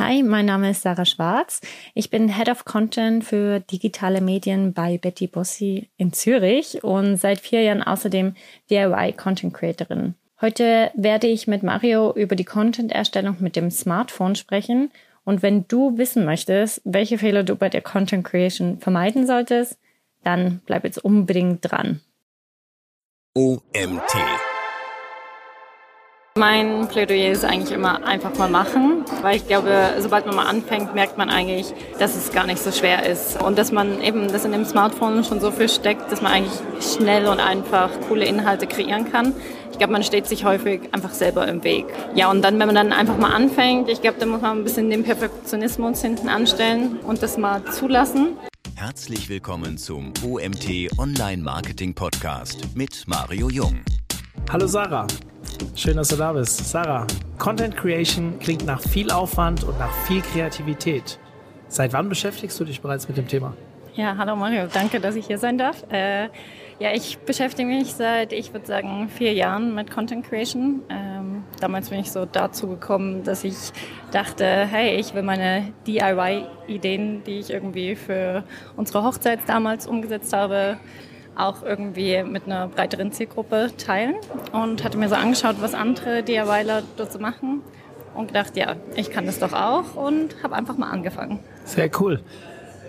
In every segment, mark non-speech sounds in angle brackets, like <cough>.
Hi, mein Name ist Sarah Schwarz. Ich bin Head of Content für digitale Medien bei Betty Bossi in Zürich und seit vier Jahren außerdem DIY Content Creatorin. Heute werde ich mit Mario über die Content-Erstellung mit dem Smartphone sprechen. Und wenn du wissen möchtest, welche Fehler du bei der Content Creation vermeiden solltest, dann bleib jetzt unbedingt dran. OMT mein Plädoyer ist eigentlich immer einfach mal machen, weil ich glaube, sobald man mal anfängt, merkt man eigentlich, dass es gar nicht so schwer ist und dass man eben, dass in dem Smartphone schon so viel steckt, dass man eigentlich schnell und einfach coole Inhalte kreieren kann. Ich glaube, man steht sich häufig einfach selber im Weg. Ja, und dann, wenn man dann einfach mal anfängt, ich glaube, da muss man ein bisschen den Perfektionismus hinten anstellen und das mal zulassen. Herzlich willkommen zum OMT Online Marketing Podcast mit Mario Jung. Hallo Sarah. Schön, dass du da bist. Sarah, Content Creation klingt nach viel Aufwand und nach viel Kreativität. Seit wann beschäftigst du dich bereits mit dem Thema? Ja, hallo Mario, danke, dass ich hier sein darf. Äh, ja, ich beschäftige mich seit, ich würde sagen, vier Jahren mit Content Creation. Ähm, damals bin ich so dazu gekommen, dass ich dachte, hey, ich will meine DIY-Ideen, die ich irgendwie für unsere Hochzeit damals umgesetzt habe, auch irgendwie mit einer breiteren Zielgruppe teilen und hatte mir so angeschaut, was andere DIYler dort so machen und gedacht, ja, ich kann das doch auch und habe einfach mal angefangen. Sehr cool.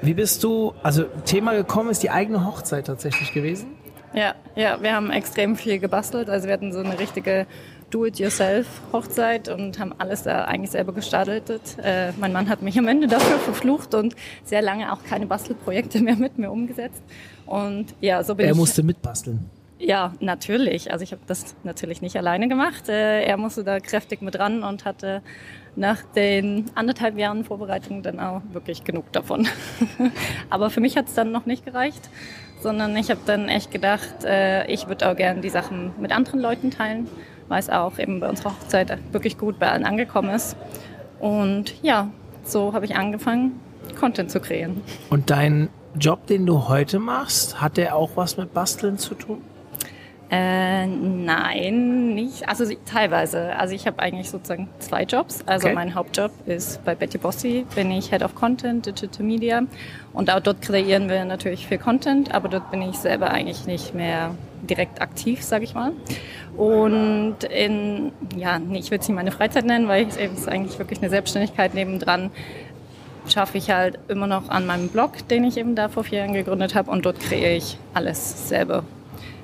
Wie bist du, also Thema gekommen ist die eigene Hochzeit tatsächlich gewesen? Ja, ja, wir haben extrem viel gebastelt. Also wir hatten so eine richtige Do-it-yourself-Hochzeit und haben alles da eigentlich selber gestartet. Äh, mein Mann hat mich am Ende dafür verflucht und sehr lange auch keine Bastelprojekte mehr mit mir umgesetzt. Und ja, so bin er ich. Er musste mitbasteln. Ja, natürlich. Also ich habe das natürlich nicht alleine gemacht. Äh, er musste da kräftig mit ran und hatte nach den anderthalb Jahren Vorbereitung dann auch wirklich genug davon. <laughs> Aber für mich hat es dann noch nicht gereicht, sondern ich habe dann echt gedacht, äh, ich würde auch gerne die Sachen mit anderen Leuten teilen weil es auch eben bei unserer Hochzeit wirklich gut bei allen angekommen ist. Und ja, so habe ich angefangen, Content zu kreieren. Und dein Job, den du heute machst, hat der auch was mit Basteln zu tun? Äh, nein, nicht. Also teilweise. Also ich habe eigentlich sozusagen zwei Jobs. Also okay. mein Hauptjob ist bei Betty Bossi, bin ich Head of Content, Digital Media. Und auch dort kreieren wir natürlich viel Content, aber dort bin ich selber eigentlich nicht mehr direkt aktiv, sage ich mal. Und in, ja, ich würde es nicht meine Freizeit nennen, weil es ist eigentlich wirklich eine Selbstständigkeit nebendran schaffe ich halt immer noch an meinem Blog, den ich eben da vor vier Jahren gegründet habe und dort kreiere ich alles selber.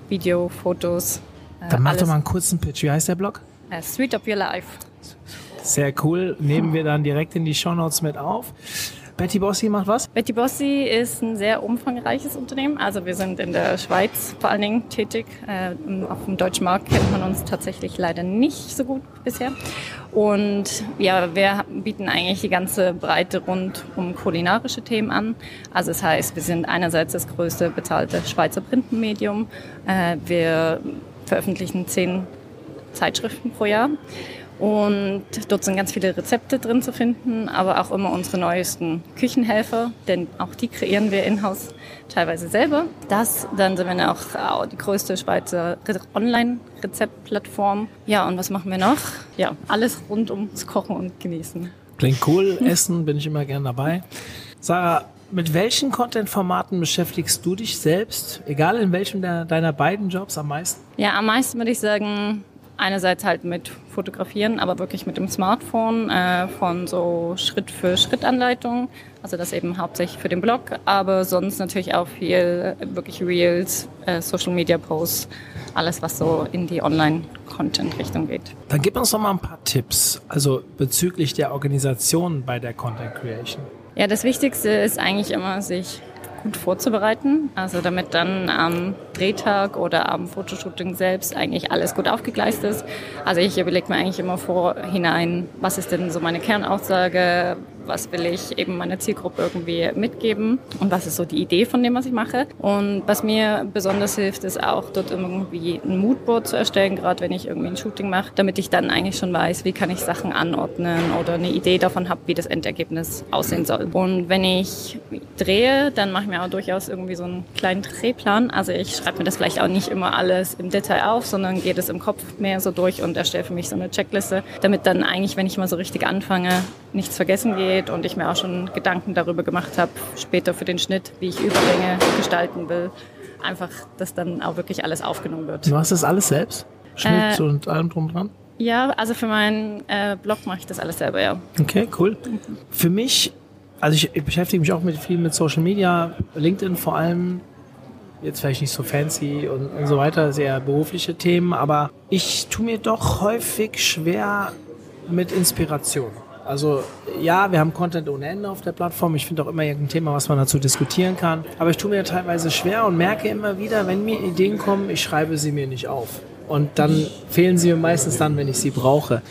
Video, Fotos. Äh, Dann mach alles. doch mal einen kurzen Pitch. Wie heißt der Blog? Uh, Street of Your Life. Sehr cool. Nehmen wir dann direkt in die Show Notes mit auf. Betty Bossi macht was? Betty Bossi ist ein sehr umfangreiches Unternehmen. Also wir sind in der Schweiz vor allen Dingen tätig. Äh, auf dem deutschen Markt kennt man uns tatsächlich leider nicht so gut bisher. Und ja, wir bieten eigentlich die ganze Breite rund um kulinarische Themen an. Also das heißt, wir sind einerseits das größte bezahlte Schweizer Printmedium. Äh, wir veröffentlichen zehn Zeitschriften pro Jahr. Und dort sind ganz viele Rezepte drin zu finden, aber auch immer unsere neuesten Küchenhelfer, denn auch die kreieren wir in-house teilweise selber. Das, dann sind wir auch die größte Schweizer Online-Rezeptplattform. Ja, und was machen wir noch? Ja, alles rund ums Kochen und Genießen. Klingt cool, Essen bin ich immer gern dabei. Sarah, mit welchen Content-Formaten beschäftigst du dich selbst, egal in welchem der, deiner beiden Jobs am meisten? Ja, am meisten würde ich sagen, einerseits halt mit Fotografieren, aber wirklich mit dem Smartphone äh, von so Schritt-für-Schritt-Anleitungen. Also das eben hauptsächlich für den Blog, aber sonst natürlich auch viel wirklich Reels, äh, Social-Media-Posts, alles was so in die Online-Content-Richtung geht. Dann gib uns doch mal ein paar Tipps, also bezüglich der Organisation bei der Content Creation. Ja, das Wichtigste ist eigentlich immer, sich gut vorzubereiten. Also damit dann am Drehtag oder am Fotoshooting selbst eigentlich alles gut aufgegleist ist. Also ich überlege mir eigentlich immer vorhinein, was ist denn so meine Kernaussage, was will ich eben meiner Zielgruppe irgendwie mitgeben und was ist so die Idee von dem, was ich mache. Und was mir besonders hilft, ist auch dort irgendwie ein Moodboard zu erstellen, gerade wenn ich irgendwie ein Shooting mache, damit ich dann eigentlich schon weiß, wie kann ich Sachen anordnen oder eine Idee davon habe, wie das Endergebnis aussehen soll. Und wenn ich drehe, dann mache ich mir auch durchaus irgendwie so einen kleinen Drehplan. Also ich schreibe mir das vielleicht auch nicht immer alles im Detail auf, sondern gehe das im Kopf mehr so durch und erstelle für mich so eine Checkliste, damit dann eigentlich, wenn ich mal so richtig anfange, nichts vergessen geht und ich mir auch schon Gedanken darüber gemacht habe, später für den Schnitt, wie ich Übergänge gestalten will, einfach, dass dann auch wirklich alles aufgenommen wird. Du machst das alles selbst? Schnitt äh, und allem drum dran? Ja, also für meinen äh, Blog mache ich das alles selber, ja. Okay, cool. Für mich, also ich, ich beschäftige mich auch mit viel mit Social Media, LinkedIn vor allem, jetzt vielleicht nicht so fancy und, und so weiter, sehr berufliche Themen, aber ich tue mir doch häufig schwer mit Inspiration. Also ja, wir haben Content ohne Ende auf der Plattform. Ich finde auch immer irgendein Thema, was man dazu diskutieren kann. Aber ich tue mir teilweise schwer und merke immer wieder, wenn mir Ideen kommen, ich schreibe sie mir nicht auf. Und dann fehlen sie mir meistens dann, wenn ich sie brauche.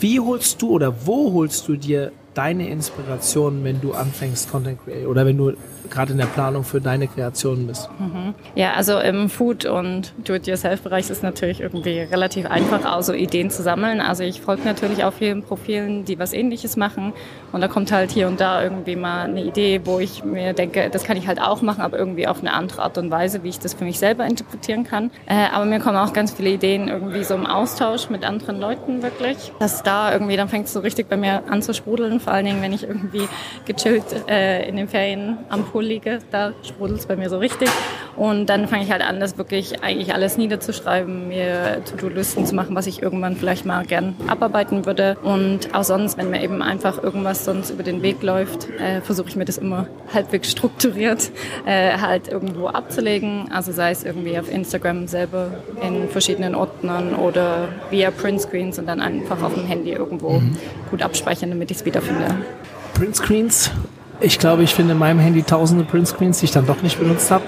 Wie holst du oder wo holst du dir deine Inspiration, wenn du anfängst Content Create oder wenn du gerade in der Planung für deine Kreationen bist? Mhm. Ja, also im Food- und Do-it-yourself-Bereich ist natürlich irgendwie relativ einfach, auch so Ideen zu sammeln. Also ich folge natürlich auch vielen Profilen, die was ähnliches machen und da kommt halt hier und da irgendwie mal eine Idee, wo ich mir denke, das kann ich halt auch machen, aber irgendwie auf eine andere Art und Weise, wie ich das für mich selber interpretieren kann. Äh, aber mir kommen auch ganz viele Ideen irgendwie so im Austausch mit anderen Leuten wirklich, dass da irgendwie, dann fängt es so richtig bei mir an zu sprudeln, vor allen Dingen, wenn ich irgendwie gechillt äh, in den Ferien am Pool liege, da sprudelt es bei mir so richtig. Und dann fange ich halt an, das wirklich eigentlich alles niederzuschreiben, mir To-Do-Listen zu machen, was ich irgendwann vielleicht mal gern abarbeiten würde. Und auch sonst, wenn mir eben einfach irgendwas sonst über den Weg läuft, äh, versuche ich mir das immer halbwegs strukturiert äh, halt irgendwo abzulegen. Also sei es irgendwie auf Instagram selber in verschiedenen Ordnern oder via Printscreens und dann einfach auf dem Handy irgendwo mhm. gut abspeichern, damit ich es wiederfinde. Printscreens? Ich glaube, ich finde in meinem Handy tausende Printscreens, die ich dann doch nicht benutzt habe.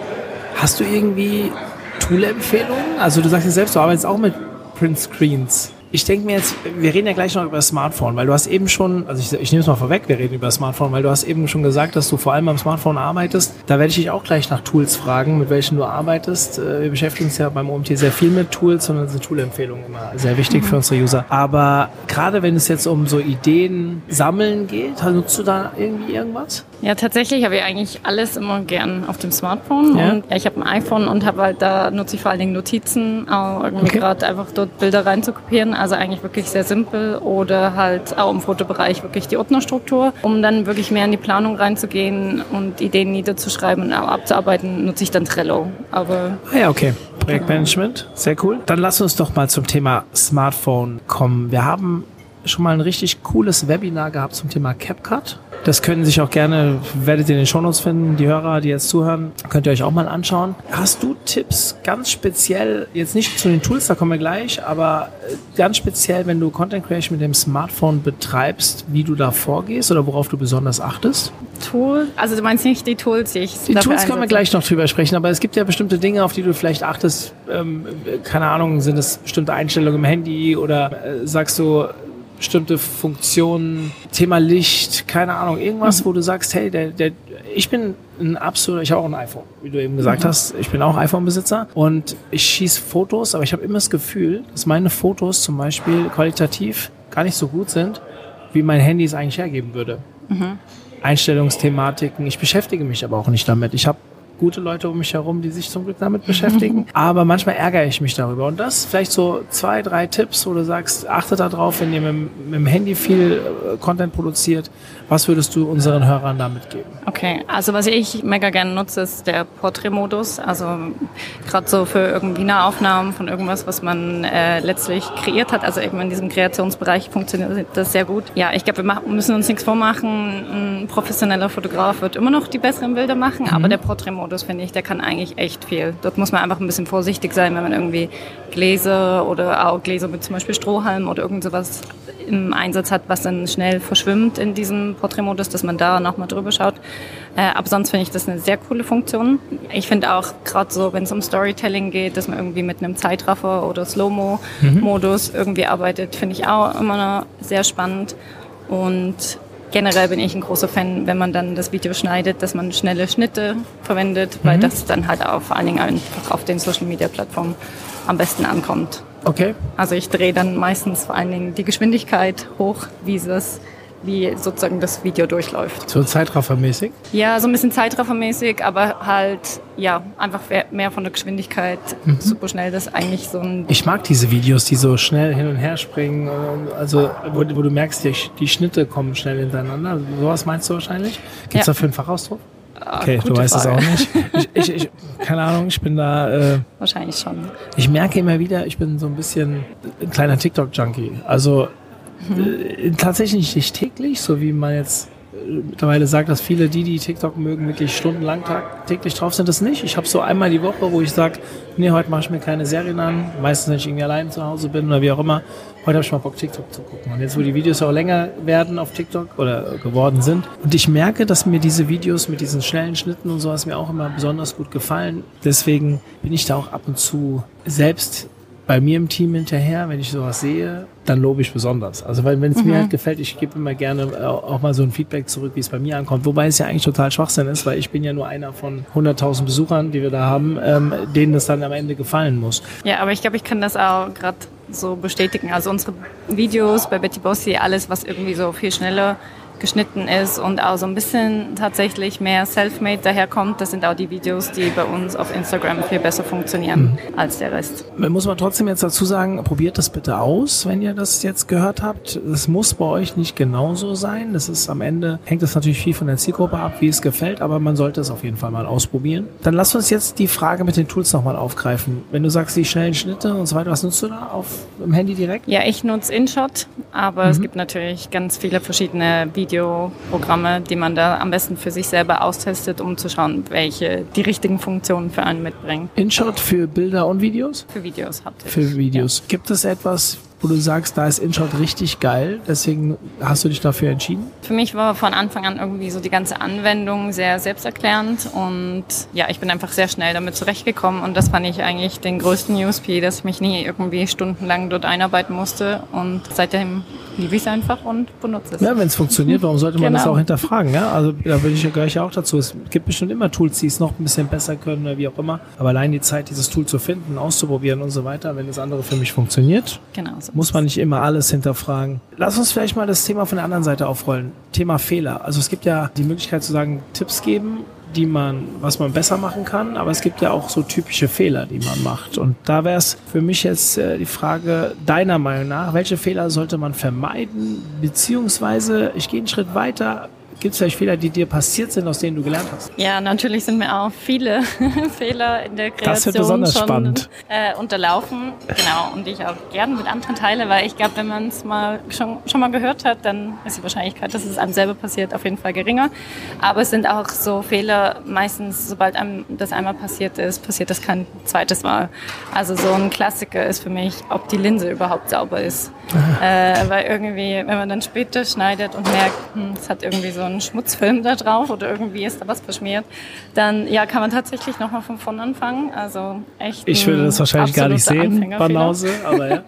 Hast du irgendwie Tool-Empfehlungen? Also du sagst ja selbst, du arbeitest auch mit Printscreens ich denke mir jetzt, wir reden ja gleich noch über das Smartphone, weil du hast eben schon, also ich, ich nehme es mal vorweg, wir reden über das Smartphone, weil du hast eben schon gesagt, dass du vor allem am Smartphone arbeitest. Da werde ich dich auch gleich nach Tools fragen, mit welchen du arbeitest. Äh, wir beschäftigen uns ja beim OMT sehr viel mit Tools und dann sind Tool-Empfehlungen immer sehr wichtig mhm. für unsere User. Aber gerade wenn es jetzt um so Ideen sammeln geht, nutzt du da irgendwie irgendwas? Ja, tatsächlich habe ich eigentlich alles immer gern auf dem Smartphone. Ja. Und ja, ich habe ein iPhone und habe halt da nutze ich vor allen Dingen Notizen, auch irgendwie okay. gerade einfach dort Bilder reinzukopieren also eigentlich wirklich sehr simpel oder halt auch im Fotobereich wirklich die Ordnerstruktur. Um dann wirklich mehr in die Planung reinzugehen und Ideen niederzuschreiben und auch abzuarbeiten, nutze ich dann Trello. Aber ah ja, okay. Projektmanagement, sehr cool. Dann lass uns doch mal zum Thema Smartphone kommen. Wir haben schon mal ein richtig cooles Webinar gehabt zum Thema CapCut. Das können sich auch gerne, werdet ihr in den Shownotes finden, die Hörer, die jetzt zuhören, könnt ihr euch auch mal anschauen. Hast du Tipps ganz speziell, jetzt nicht zu den Tools, da kommen wir gleich, aber äh, ganz speziell, wenn du Content Creation mit dem Smartphone betreibst, wie du da vorgehst oder worauf du besonders achtest? Tool, also du meinst nicht die Tools, die ich Die Tools können wir gleich noch drüber sprechen, aber es gibt ja bestimmte Dinge, auf die du vielleicht achtest. Ähm, keine Ahnung, sind es bestimmte Einstellungen im Handy oder äh, sagst du, bestimmte Funktionen, Thema Licht, keine Ahnung, irgendwas, mhm. wo du sagst, hey, der, der, ich bin ein absoluter, ich habe auch ein iPhone, wie du eben gesagt mhm. hast, ich bin auch iPhone-Besitzer und ich schieße Fotos, aber ich habe immer das Gefühl, dass meine Fotos zum Beispiel qualitativ gar nicht so gut sind, wie mein Handy es eigentlich hergeben würde. Mhm. Einstellungsthematiken, ich beschäftige mich aber auch nicht damit. Ich habe gute Leute um mich herum, die sich zum Glück damit beschäftigen. <laughs> Aber manchmal ärgere ich mich darüber. Und das vielleicht so zwei, drei Tipps, wo du sagst, achtet darauf, wenn ihr mit, mit dem Handy viel äh, Content produziert. Was würdest du unseren Hörern damit geben? Okay, also was ich mega gerne nutze, ist der Porträtmodus. Also gerade so für irgendwie Nahaufnahmen von irgendwas, was man äh, letztlich kreiert hat. Also eben in diesem Kreationsbereich funktioniert das sehr gut. Ja, ich glaube, wir müssen uns nichts vormachen. Ein professioneller Fotograf wird immer noch die besseren Bilder machen, mhm. aber der Porträtmodus Modus, finde ich, der kann eigentlich echt viel. Dort muss man einfach ein bisschen vorsichtig sein, wenn man irgendwie Gläser oder auch Gläser mit zum Beispiel Strohhalm oder irgend sowas im Einsatz hat, was dann schnell verschwimmt in diesem Porträtmodus, dass man da nochmal drüber schaut. Äh, aber sonst finde ich das eine sehr coole Funktion. Ich finde auch gerade so, wenn es um Storytelling geht, dass man irgendwie mit einem Zeitraffer oder Slow-Mo-Modus mhm. irgendwie arbeitet, finde ich auch immer noch sehr spannend. Und generell bin ich ein großer Fan, wenn man dann das Video schneidet, dass man schnelle Schnitte verwendet, weil mhm. das dann halt auch vor allen Dingen einfach auf den Social Media Plattformen am besten ankommt. Okay. Also ich drehe dann meistens vor allen Dingen die Geschwindigkeit hoch, wie es wie sozusagen das Video durchläuft. So zeitraffermäßig? Ja, so ein bisschen zeitraffermäßig, aber halt, ja, einfach mehr von der Geschwindigkeit mhm. super schnell. Das ist eigentlich so ein. Ich mag diese Videos, die so schnell hin und her springen, also wo, wo du merkst, die, die, Schnitte kommen schnell hintereinander. Sowas meinst du wahrscheinlich? Gibt es ja. dafür einen Fachausdruck? Ah, okay, du weißt es auch nicht. Ich, ich, ich, keine Ahnung, ich bin da. Äh, Wahrscheinlich schon. Ich merke immer wieder, ich bin so ein bisschen ein kleiner TikTok-Junkie. Also mhm. äh, tatsächlich nicht täglich, so wie man jetzt mittlerweile sagt, dass viele, die, die TikTok mögen, wirklich stundenlang täglich drauf sind. Das nicht. Ich habe so einmal die Woche, wo ich sage, nee, heute mache ich mir keine Serien an. Meistens, wenn ich irgendwie allein zu Hause bin oder wie auch immer. Heute habe ich mal Bock, TikTok zu gucken. Und jetzt, wo die Videos auch länger werden auf TikTok oder geworden sind. Und ich merke, dass mir diese Videos mit diesen schnellen Schnitten und sowas mir auch immer besonders gut gefallen. Deswegen bin ich da auch ab und zu selbst bei mir im Team hinterher, wenn ich sowas sehe, dann lobe ich besonders. Also weil wenn es mhm. mir halt gefällt, ich gebe immer gerne äh, auch mal so ein Feedback zurück, wie es bei mir ankommt. Wobei es ja eigentlich total Schwachsinn ist, weil ich bin ja nur einer von 100.000 Besuchern, die wir da haben, ähm, denen es dann am Ende gefallen muss. Ja, aber ich glaube, ich kann das auch gerade so bestätigen. Also unsere Videos bei Betty Bossi, alles, was irgendwie so viel schneller geschnitten ist und auch so ein bisschen tatsächlich mehr Selfmade daherkommt. Das sind auch die Videos, die bei uns auf Instagram viel besser funktionieren mhm. als der Rest. Muss man trotzdem jetzt dazu sagen, probiert das bitte aus, wenn ihr das jetzt gehört habt. Es muss bei euch nicht genauso sein. Das ist am Ende, hängt das natürlich viel von der Zielgruppe ab, wie es gefällt, aber man sollte es auf jeden Fall mal ausprobieren. Dann lass uns jetzt die Frage mit den Tools nochmal aufgreifen. Wenn du sagst, die schnellen Schnitte und so weiter, was nutzt du da auf dem Handy direkt? Ja, ich nutze InShot, aber mhm. es gibt natürlich ganz viele verschiedene Videos Videoprogramme, die man da am besten für sich selber austestet, um zu schauen, welche die richtigen Funktionen für einen mitbringen. InShot für Bilder und Videos? Für Videos hauptsächlich. Für Videos. Ja. Gibt es etwas, wo du sagst, da ist InShot richtig geil, deswegen hast du dich dafür entschieden? Für mich war von Anfang an irgendwie so die ganze Anwendung sehr selbsterklärend und ja, ich bin einfach sehr schnell damit zurechtgekommen und das fand ich eigentlich den größten USP, dass ich mich nie irgendwie stundenlang dort einarbeiten musste und seitdem liebe ich es einfach und benutze es. Ja, wenn es funktioniert, warum sollte man genau. das auch hinterfragen? Ja? Also da bin ich ja gleich auch dazu. Es gibt bestimmt immer Tools, die es noch ein bisschen besser können oder wie auch immer. Aber allein die Zeit, dieses Tool zu finden, auszuprobieren und so weiter, wenn das andere für mich funktioniert, genau, so muss man nicht immer alles hinterfragen. Lass uns vielleicht mal das Thema von der anderen Seite aufrollen. Thema Fehler. Also es gibt ja die Möglichkeit zu sagen, Tipps geben die man, was man besser machen kann, aber es gibt ja auch so typische Fehler, die man macht. Und da wäre es für mich jetzt äh, die Frage deiner Meinung nach, welche Fehler sollte man vermeiden, beziehungsweise ich gehe einen Schritt weiter, Gibt es vielleicht Fehler, die dir passiert sind, aus denen du gelernt hast? Ja, natürlich sind mir auch viele <laughs> Fehler in der Kreation schon äh, unterlaufen. Genau, und ich auch gerne mit anderen teile, weil ich glaube, wenn man es mal schon, schon mal gehört hat, dann ist die Wahrscheinlichkeit, dass es einem selber passiert, auf jeden Fall geringer. Aber es sind auch so Fehler, meistens, sobald einem das einmal passiert ist, passiert das kein zweites Mal. Also so ein Klassiker ist für mich, ob die Linse überhaupt sauber ist. äh, weil irgendwie, wenn man dann später schneidet und merkt, hm, es hat irgendwie so ein einen Schmutzfilm da drauf oder irgendwie ist da was verschmiert, dann ja, kann man tatsächlich nochmal von vorn anfangen. Also echt. Ich würde das wahrscheinlich gar nicht sehen, Banause, aber ja.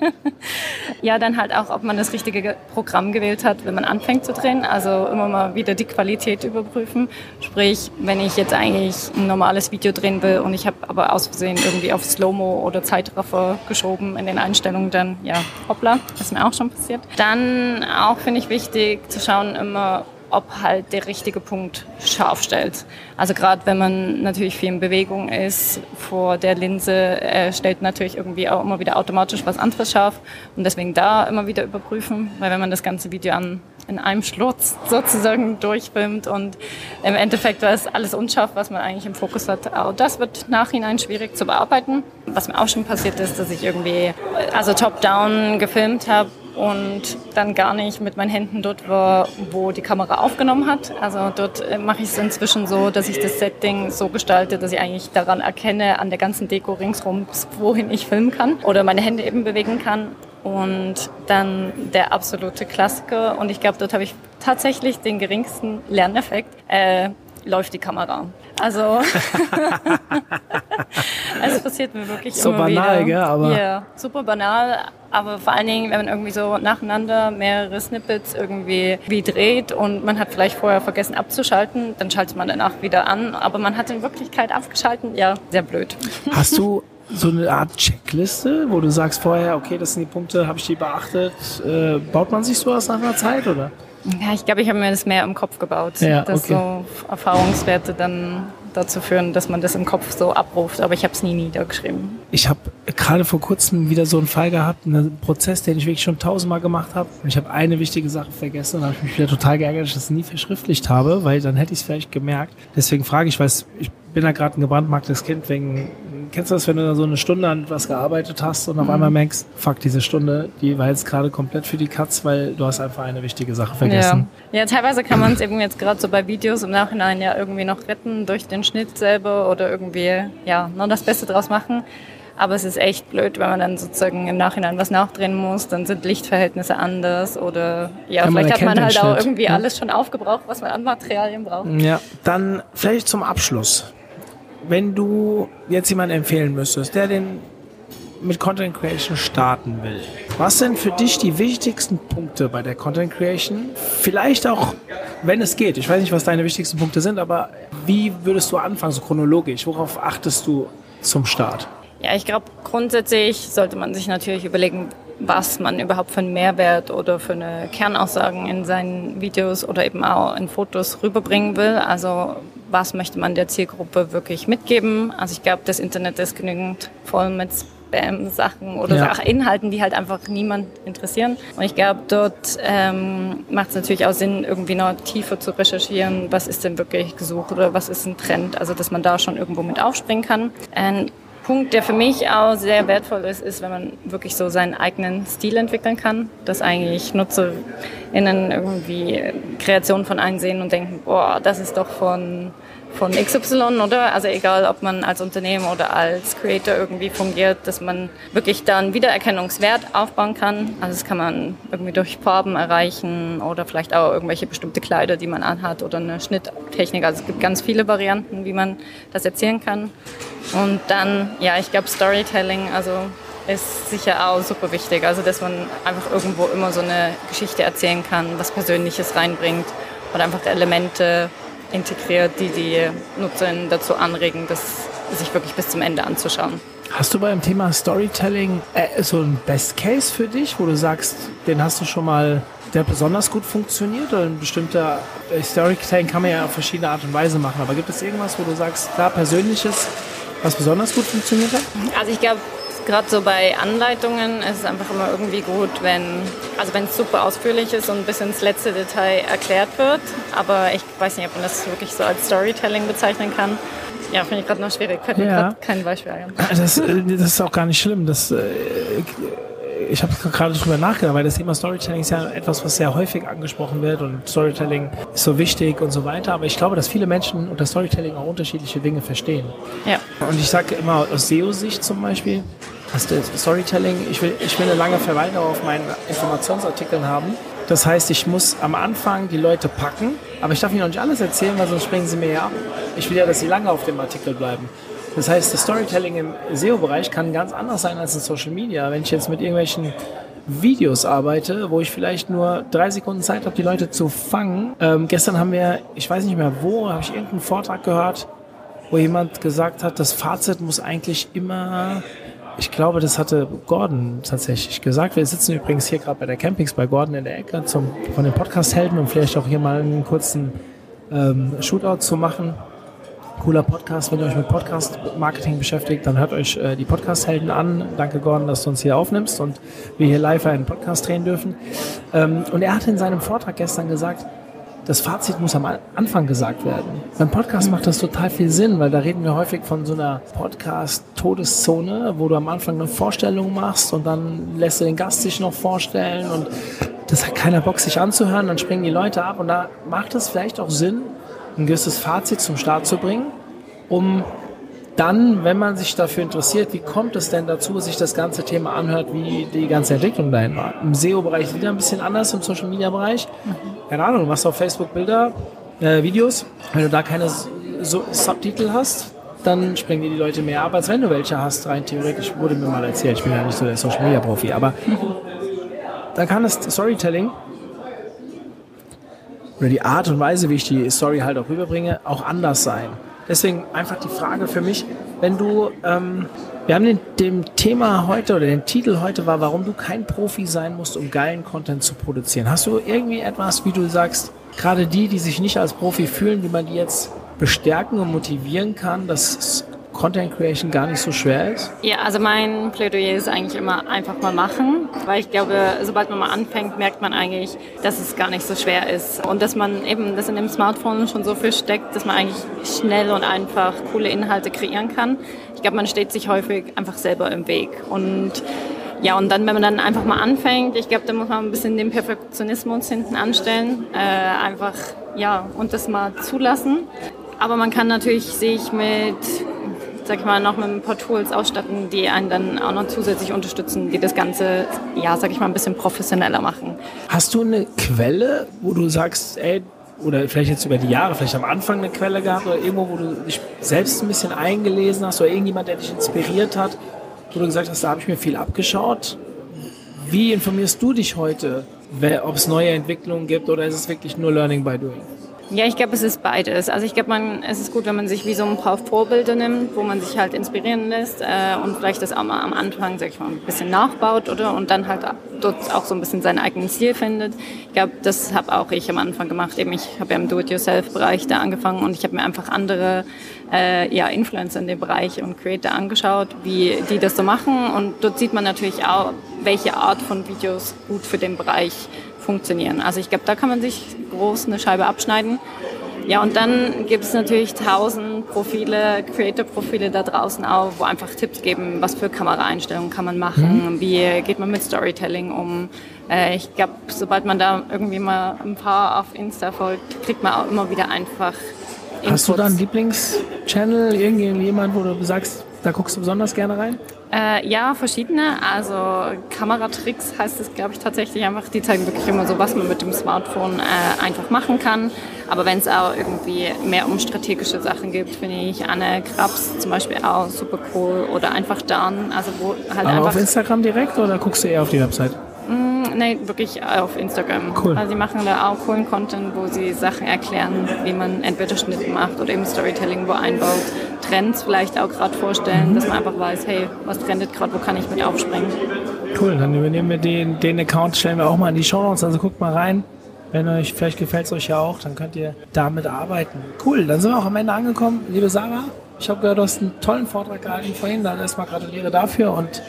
<laughs> ja, dann halt auch, ob man das richtige Programm gewählt hat, wenn man anfängt zu drehen. Also immer mal wieder die Qualität überprüfen. Sprich, wenn ich jetzt eigentlich ein normales Video drehen will und ich habe aber aus Versehen irgendwie auf Slow-Mo oder Zeitraffer geschoben in den Einstellungen, dann ja, hoppla, das ist mir auch schon passiert. Dann auch finde ich wichtig zu schauen immer, ob halt der richtige Punkt scharf stellt. Also gerade wenn man natürlich viel in Bewegung ist vor der Linse, äh, stellt natürlich irgendwie auch immer wieder automatisch was anderes scharf und deswegen da immer wieder überprüfen, weil wenn man das ganze Video an, in einem Schlurz sozusagen durchfilmt und im Endeffekt war es alles unscharf, was man eigentlich im Fokus hat, auch das wird nachhinein schwierig zu bearbeiten. Was mir auch schon passiert ist, dass ich irgendwie also top-down gefilmt habe und dann gar nicht mit meinen Händen dort war, wo die Kamera aufgenommen hat. Also dort äh, mache ich es inzwischen so, dass ich das Setting so gestalte, dass ich eigentlich daran erkenne, an der ganzen Deko ringsrum, wohin ich filmen kann oder meine Hände eben bewegen kann. Und dann der absolute Klassiker. Und ich glaube, dort habe ich tatsächlich den geringsten Lerneffekt. Äh, läuft die Kamera. Also, <laughs> es passiert mir wirklich so immer banal, wieder. Gell, aber ja, super banal, aber vor allen Dingen, wenn man irgendwie so nacheinander mehrere Snippets irgendwie wie dreht und man hat vielleicht vorher vergessen abzuschalten, dann schaltet man danach wieder an, aber man hat in Wirklichkeit abgeschalten, ja, sehr blöd. Hast du <laughs> so eine Art Checkliste, wo du sagst vorher, okay, das sind die Punkte, habe ich die beachtet? Äh, baut man sich sowas nach einer Zeit oder? Ja, ich glaube, ich habe mir das mehr im Kopf gebaut, Ja, dass okay. so Erfahrungswerte dann dazu führen, dass man das im Kopf so abruft, aber ich habe es nie niedergeschrieben. Ich habe gerade vor kurzem wieder so einen Fall gehabt, einen Prozess, den ich wirklich schon tausendmal gemacht habe. Ich habe eine wichtige Sache vergessen und habe mich wieder total geärgert, dass ich das nie verschriftlicht habe, weil dann hätte ich es vielleicht gemerkt. Deswegen frage ich, weil ich bin da gerade ein gebrandmarktes Kind wegen, kennst du das, wenn du da so eine Stunde an was gearbeitet hast und auf einmal merkst, fuck, diese Stunde, die war jetzt gerade komplett für die Katz, weil du hast einfach eine wichtige Sache vergessen. Ja. ja, teilweise kann man es eben jetzt gerade so bei Videos im Nachhinein ja irgendwie noch retten durch den Schnitt selber oder irgendwie ja noch das Beste draus machen. Aber es ist echt blöd, wenn man dann sozusagen im Nachhinein was nachdrehen muss, dann sind Lichtverhältnisse anders oder ja, Ja, man vielleicht hat man halt auch irgendwie Ja. alles schon aufgebraucht, was man an Materialien braucht. Ja, dann vielleicht zum Abschluss. Wenn du jetzt jemanden empfehlen müsstest, der den mit Content Creation starten will, was sind für dich die wichtigsten Punkte bei der Content Creation? Vielleicht auch, wenn es geht. Ich weiß nicht, was deine wichtigsten Punkte sind, aber wie würdest du anfangen, so chronologisch? Worauf achtest du zum Start? Ja, ich glaube, grundsätzlich sollte man sich natürlich überlegen, was man überhaupt für einen Mehrwert oder für eine Kernaussagen in seinen Videos oder eben auch in Fotos rüberbringen will. Also was möchte man der Zielgruppe wirklich mitgeben? Also ich glaube, das Internet ist genügend voll mit Spam-Sachen oder Ja. Inhalten, die halt einfach niemand interessieren. Und ich glaube, dort ähm, macht es natürlich auch Sinn, irgendwie noch tiefer zu recherchieren, was ist denn wirklich gesucht oder was ist ein Trend. Also dass man da schon irgendwo mit aufspringen kann. Ein Punkt, der für mich auch sehr wertvoll ist, ist, wenn man wirklich so seinen eigenen Stil entwickeln kann, dass eigentlich NutzerInnen irgendwie Kreationen von einem sehen und denken, boah, das ist doch von, von XY, oder? Also egal, ob man als Unternehmen oder als Creator irgendwie fungiert, dass man wirklich da einen Wiedererkennungswert aufbauen kann. Also das kann man irgendwie durch Farben erreichen oder vielleicht auch irgendwelche bestimmte Kleider, die man anhat oder eine Schnitttechnik. Also es gibt ganz viele Varianten, wie man das erzählen kann. Und dann, ja, ich glaube Storytelling, also ist sicher auch super wichtig. Also dass man einfach irgendwo immer so eine Geschichte erzählen kann, was Persönliches reinbringt oder einfach Elemente integriert, die die Nutzerinnen dazu anregen, das sich wirklich bis zum Ende anzuschauen. Hast du beim Thema Storytelling äh, so ein Best Case für dich, wo du sagst, den hast du schon mal, der besonders gut funktioniert? Oder ein bestimmter äh, Storytelling kann man ja auf verschiedene Art und Weise machen. Aber gibt es irgendwas, wo du sagst, da persönliches, was besonders gut funktioniert hat? Also ich glaube, gerade so bei Anleitungen ist es einfach immer irgendwie gut, wenn, also wenn es super ausführlich ist und bis ins letzte Detail erklärt wird. Aber ich weiß nicht, ob man das wirklich so als Storytelling bezeichnen kann. Ja, finde ich gerade noch schwierig. Fällt mir Ja. gerade kein Beispiel ein. Das, äh, das ist auch gar nicht schlimm. Das, äh, ich habe gerade drüber nachgedacht, weil das Thema Storytelling ist ja etwas, was sehr häufig angesprochen wird und Storytelling ist so wichtig und so weiter. Aber ich glaube, dass viele Menschen unter Storytelling auch unterschiedliche Dinge verstehen. Ja. Und ich sage immer aus SEO-Sicht zum Beispiel, dass das Storytelling, ich will, ich will eine lange Verweildauer auf meinen Informationsartikeln haben. Das heißt, ich muss am Anfang die Leute packen, aber ich darf ihnen noch nicht alles erzählen, weil sonst springen sie mir ja ab. Ich will ja, dass sie lange auf dem Artikel bleiben. Das heißt, das Storytelling im SEO-Bereich kann ganz anders sein als in Social Media. Wenn ich jetzt mit irgendwelchen Videos arbeite, wo ich vielleicht nur drei Sekunden Zeit habe, die Leute zu fangen. Ähm, gestern haben wir, ich weiß nicht mehr wo, habe ich irgendeinen Vortrag gehört, wo jemand gesagt hat, das Fazit muss eigentlich immer, ich glaube, das hatte Gordon tatsächlich gesagt. Wir sitzen übrigens hier gerade bei der Campings bei Gordon in der Ecke zum, von den Podcast-Helden, um vielleicht auch hier mal einen kurzen ähm, Shootout zu machen. Cooler Podcast, wenn ihr euch mit Podcast-Marketing beschäftigt, dann hört euch äh, die Podcast-Helden an. Danke Gordon, dass du uns hier aufnimmst und wir hier live einen Podcast drehen dürfen. Ähm, und er hat in seinem Vortrag gestern gesagt, das Fazit muss am Anfang gesagt werden. Beim Podcast macht das total viel Sinn, weil da reden wir häufig von so einer Podcast-Todeszone, wo du am Anfang eine Vorstellung machst und dann lässt du den Gast sich noch vorstellen und das hat keiner Bock, sich anzuhören, dann springen die Leute ab und da macht es vielleicht auch Sinn, ein gewisses Fazit zum Start zu bringen, um dann, wenn man sich dafür interessiert, wie kommt es denn dazu, sich das ganze Thema anhört, wie die ganze Entwicklung dahin war. Im SEO-Bereich wieder ein bisschen anders, im Social-Media-Bereich. Keine Ahnung, du machst auf Facebook Bilder, äh, Videos. Wenn du da keine so Subtitel hast, dann springen dir die Leute mehr ab, als wenn du welche hast, rein theoretisch, wurde mir mal erzählt. Ich bin ja nicht so der Social Media Profi, aber dann kann das Storytelling oder die Art und Weise, wie ich die Story halt auch rüberbringe, auch anders sein. Deswegen einfach die Frage für mich, wenn du, ähm, wir haben den, dem Thema heute oder den Titel heute war, warum du kein Profi sein musst, um geilen Content zu produzieren. Hast du irgendwie etwas, wie du sagst, gerade die, die sich nicht als Profi fühlen, wie man die jetzt bestärken und motivieren kann, dass Content Creation gar nicht so schwer ist? Ja, also mein Plädoyer ist eigentlich immer einfach mal machen, weil ich glaube, sobald man mal anfängt, merkt man eigentlich, dass es gar nicht so schwer ist und dass man eben, dass in dem Smartphone schon so viel steckt, dass man eigentlich schnell und einfach coole Inhalte kreieren kann. Ich glaube, man steht sich häufig einfach selber im Weg und ja, und dann, wenn man dann einfach mal anfängt, ich glaube, da muss man ein bisschen den Perfektionismus hinten anstellen, äh, einfach, ja, und das mal zulassen. Aber man kann natürlich sich mit sag ich mal, noch mit ein paar Tools ausstatten, die einen dann auch noch zusätzlich unterstützen, die das Ganze, ja, sag ich mal, ein bisschen professioneller machen. Hast du eine Quelle, wo du sagst, ey, oder vielleicht jetzt über die Jahre, vielleicht am Anfang eine Quelle gehabt oder irgendwo, wo du dich selbst ein bisschen eingelesen hast oder irgendjemand, der dich inspiriert hat, wo du gesagt hast, da habe ich mir viel abgeschaut. Wie informierst du dich heute, ob es neue Entwicklungen gibt oder ist es wirklich nur Learning by Doing? Ja, ich glaube, es ist beides. Also ich glaube, man, es ist gut, wenn man sich wie so ein paar Vorbilder nimmt, wo man sich halt inspirieren lässt äh, und vielleicht das auch mal am Anfang, sag ich mal, ein bisschen nachbaut, oder? Und dann halt dort auch so ein bisschen seinen eigenen Stil findet. Ich glaube, das habe auch ich am Anfang gemacht. Eben, ich habe ja im Do-it-yourself-Bereich da angefangen und ich habe mir einfach andere äh, ja, Influencer in dem Bereich und Creator angeschaut, wie die das so machen. Und dort sieht man natürlich auch, welche Art von Videos gut für den Bereich funktionieren. Also ich glaube, da kann man sich groß eine Scheibe abschneiden. Ja, und dann gibt es natürlich tausend Profile, Creator-Profile da draußen auch, wo einfach Tipps geben, was für Kameraeinstellungen kann man machen, mhm. wie geht man mit Storytelling um. Äh, ich glaube, sobald man da irgendwie mal ein paar auf Insta folgt, kriegt man auch immer wieder einfach Inputs. Hast du da einen Lieblingschannel, irgendjemand, wo du sagst, da guckst du besonders gerne rein? Äh, ja, verschiedene. Also Kameratricks heißt es, glaube ich, tatsächlich einfach. Die zeigen wirklich immer so, was man mit dem Smartphone äh, einfach machen kann. Aber wenn es auch irgendwie mehr um strategische Sachen gibt, finde ich Anne Krabs zum Beispiel auch super cool. Oder einfach Dan. Also wo halt Aber einfach auf Instagram direkt oder guckst du eher auf die Website? Mm, nee, wirklich auf Instagram. Cool. Also sie machen da auch coolen Content, wo sie Sachen erklären, wie man entweder Schnitt macht oder eben Storytelling wo einbaut. Trends vielleicht auch gerade vorstellen, mhm. dass man einfach weiß, hey, was trendet gerade, wo kann ich mit aufspringen. Cool, dann übernehmen wir den, den Account, stellen wir auch mal in die Show Notes, also guckt mal rein. Wenn euch, vielleicht gefällt es euch ja auch, dann könnt ihr damit arbeiten. Cool, dann sind wir auch am Ende angekommen. Liebe Sarah, ich habe gehört, du hast einen tollen Vortrag gehalten vorhin, dann erstmal gratuliere dafür und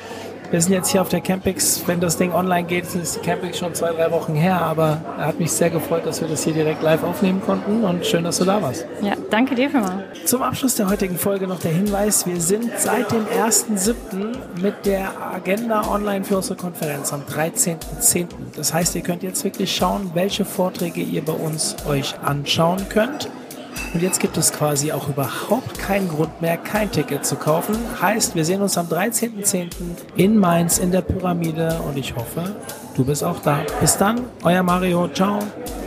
wir sind jetzt hier auf der Campix. Wenn das Ding online geht, ist die Campix schon zwei, drei Wochen her. Aber er hat mich sehr gefreut, dass wir das hier direkt live aufnehmen konnten. Und schön, dass du da warst. Ja, danke dir für mal. Zum Abschluss der heutigen Folge noch der Hinweis. Wir sind seit dem 1.7. mit der Agenda online für unsere Konferenz am 13.10. Das heißt, ihr könnt jetzt wirklich schauen, welche Vorträge ihr bei uns euch anschauen könnt. Und jetzt gibt es quasi auch überhaupt keinen Grund mehr, kein Ticket zu kaufen. Heißt, wir sehen uns am 13.10. in Mainz in der Pyramide und ich hoffe, du bist auch da. Bis dann, euer Mario. Ciao.